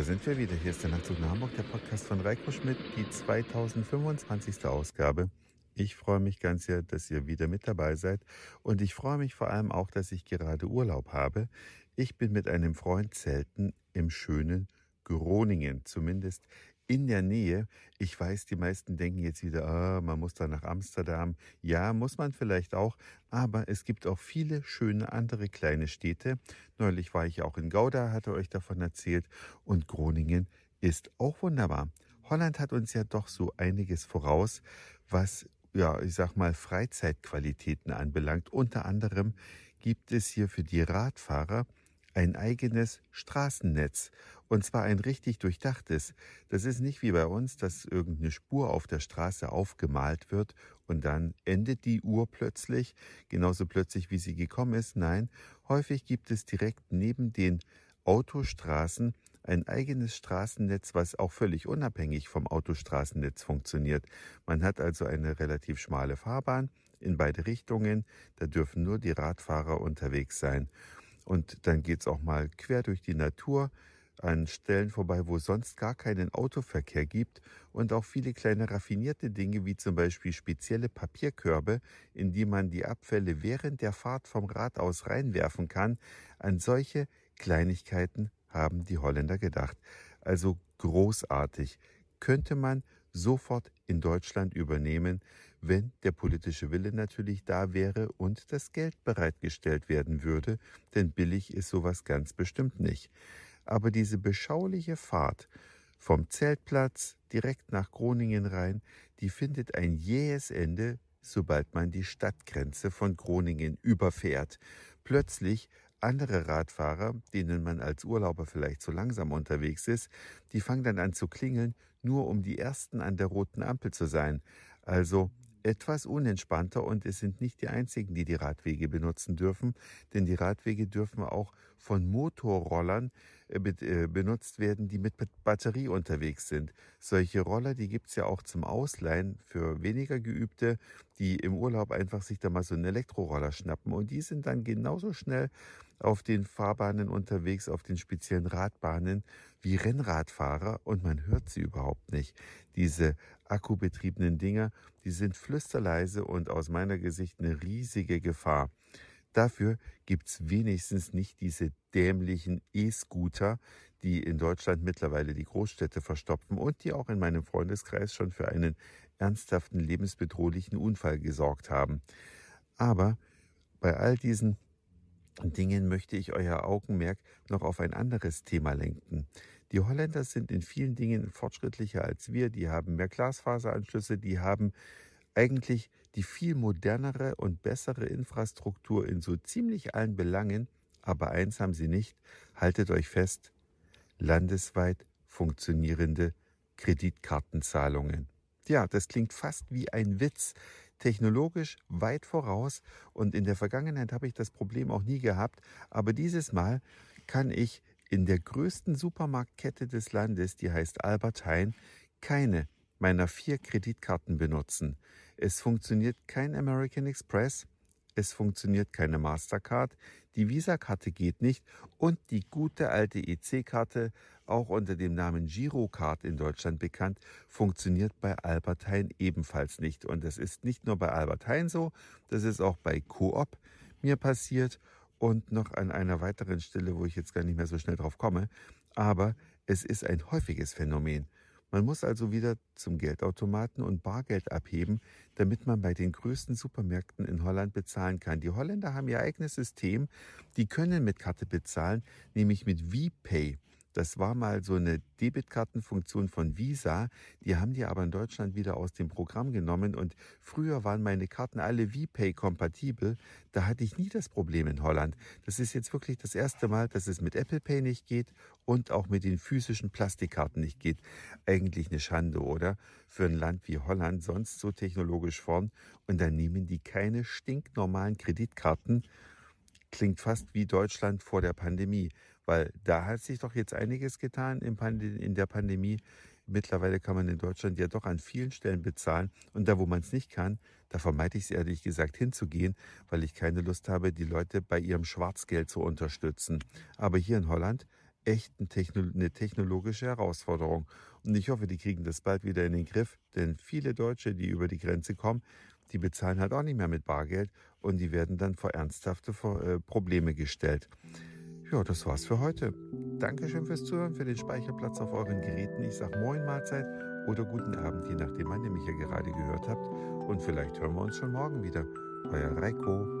Da sind wir wieder. Hier ist der nach Hamburg, der Podcast von Reiko Schmidt, die 2025. Ausgabe. Ich freue mich ganz sehr, dass ihr wieder mit dabei seid und ich freue mich vor allem auch, dass ich gerade Urlaub habe. Ich bin mit einem Freund zelten im schönen Groningen, zumindest in der Nähe. Ich weiß, die meisten denken jetzt wieder, ah, man muss da nach Amsterdam. Ja, muss man vielleicht auch, aber es gibt auch viele schöne andere kleine Städte. Neulich war ich auch in Gouda, hatte euch davon erzählt, und Groningen ist auch wunderbar. Holland hat uns ja doch so einiges voraus, was ja, ich sag mal, Freizeitqualitäten anbelangt. Unter anderem gibt es hier für die Radfahrer ein eigenes Straßennetz. Und zwar ein richtig durchdachtes. Das ist nicht wie bei uns, dass irgendeine Spur auf der Straße aufgemalt wird und dann endet die Uhr plötzlich, genauso plötzlich wie sie gekommen ist. Nein, häufig gibt es direkt neben den Autostraßen ein eigenes Straßennetz, was auch völlig unabhängig vom Autostraßennetz funktioniert. Man hat also eine relativ schmale Fahrbahn in beide Richtungen, da dürfen nur die Radfahrer unterwegs sein. Und dann geht's auch mal quer durch die Natur an Stellen vorbei, wo es sonst gar keinen Autoverkehr gibt und auch viele kleine raffinierte Dinge wie zum Beispiel spezielle Papierkörbe, in die man die Abfälle während der Fahrt vom Rad aus reinwerfen kann. An solche Kleinigkeiten haben die Holländer gedacht. Also großartig. Könnte man sofort in Deutschland übernehmen, wenn der politische Wille natürlich da wäre und das Geld bereitgestellt werden würde, denn billig ist sowas ganz bestimmt nicht. Aber diese beschauliche Fahrt vom Zeltplatz direkt nach Groningen rein, die findet ein jähes Ende, sobald man die Stadtgrenze von Groningen überfährt. Plötzlich andere Radfahrer, denen man als Urlauber vielleicht zu langsam unterwegs ist, die fangen dann an zu klingeln, nur um die Ersten an der roten Ampel zu sein. Also etwas unentspannter und es sind nicht die einzigen, die die Radwege benutzen dürfen, denn die Radwege dürfen auch von Motorrollern äh, äh, benutzt werden, die mit Batterie unterwegs sind. Solche Roller, die gibt's ja auch zum Ausleihen für weniger Geübte, die im Urlaub einfach sich da mal so einen Elektroroller schnappen und die sind dann genauso schnell auf den Fahrbahnen unterwegs, auf den speziellen Radbahnen wie Rennradfahrer und man hört sie überhaupt nicht. Diese akkubetriebenen Dinger, die sind flüsterleise und aus meiner Gesicht eine riesige Gefahr. Dafür gibt's wenigstens nicht diese dämlichen E-Scooter, die in Deutschland mittlerweile die Großstädte verstopfen und die auch in meinem Freundeskreis schon für einen ernsthaften lebensbedrohlichen Unfall gesorgt haben. Aber bei all diesen Dingen möchte ich euer Augenmerk noch auf ein anderes Thema lenken. Die Holländer sind in vielen Dingen fortschrittlicher als wir, die haben mehr Glasfaseranschlüsse, die haben eigentlich die viel modernere und bessere Infrastruktur in so ziemlich allen Belangen, aber eins haben sie nicht, haltet euch fest, landesweit funktionierende Kreditkartenzahlungen. Ja, das klingt fast wie ein Witz, technologisch weit voraus und in der Vergangenheit habe ich das Problem auch nie gehabt, aber dieses Mal kann ich in der größten Supermarktkette des Landes, die heißt Albert Heijn, keine meiner vier Kreditkarten benutzen. Es funktioniert kein American Express, es funktioniert keine Mastercard, die Visa-Karte geht nicht und die gute alte EC-Karte, auch unter dem Namen Girocard in Deutschland bekannt, funktioniert bei Albert Heijn ebenfalls nicht. Und das ist nicht nur bei Albert Heijn so, das ist auch bei Coop mir passiert und noch an einer weiteren Stelle, wo ich jetzt gar nicht mehr so schnell drauf komme. Aber es ist ein häufiges Phänomen. Man muss also wieder zum Geldautomaten und Bargeld abheben, damit man bei den größten Supermärkten in Holland bezahlen kann. Die Holländer haben ihr eigenes System, die können mit Karte bezahlen, nämlich mit VPay. Das war mal so eine Debitkartenfunktion von Visa. Die haben die aber in Deutschland wieder aus dem Programm genommen. Und früher waren meine Karten alle VPay kompatibel. Da hatte ich nie das Problem in Holland. Das ist jetzt wirklich das erste Mal, dass es mit Apple Pay nicht geht und auch mit den physischen Plastikkarten nicht geht. Eigentlich eine Schande, oder? Für ein Land wie Holland, sonst so technologisch vorn. Und dann nehmen die keine stinknormalen Kreditkarten. Klingt fast wie Deutschland vor der Pandemie. Weil da hat sich doch jetzt einiges getan in der Pandemie. Mittlerweile kann man in Deutschland ja doch an vielen Stellen bezahlen. Und da, wo man es nicht kann, da vermeide ich es ehrlich gesagt hinzugehen, weil ich keine Lust habe, die Leute bei ihrem Schwarzgeld zu unterstützen. Aber hier in Holland echt eine technologische Herausforderung. Und ich hoffe, die kriegen das bald wieder in den Griff, denn viele Deutsche, die über die Grenze kommen, die bezahlen halt auch nicht mehr mit Bargeld und die werden dann vor ernsthafte äh, Probleme gestellt. Ja, das war's für heute. Dankeschön fürs Zuhören, für den Speicherplatz auf euren Geräten. Ich sag Moin Mahlzeit oder guten Abend, je nachdem, wann ihr mich ja gerade gehört habt. Und vielleicht hören wir uns schon morgen wieder. Euer Reiko.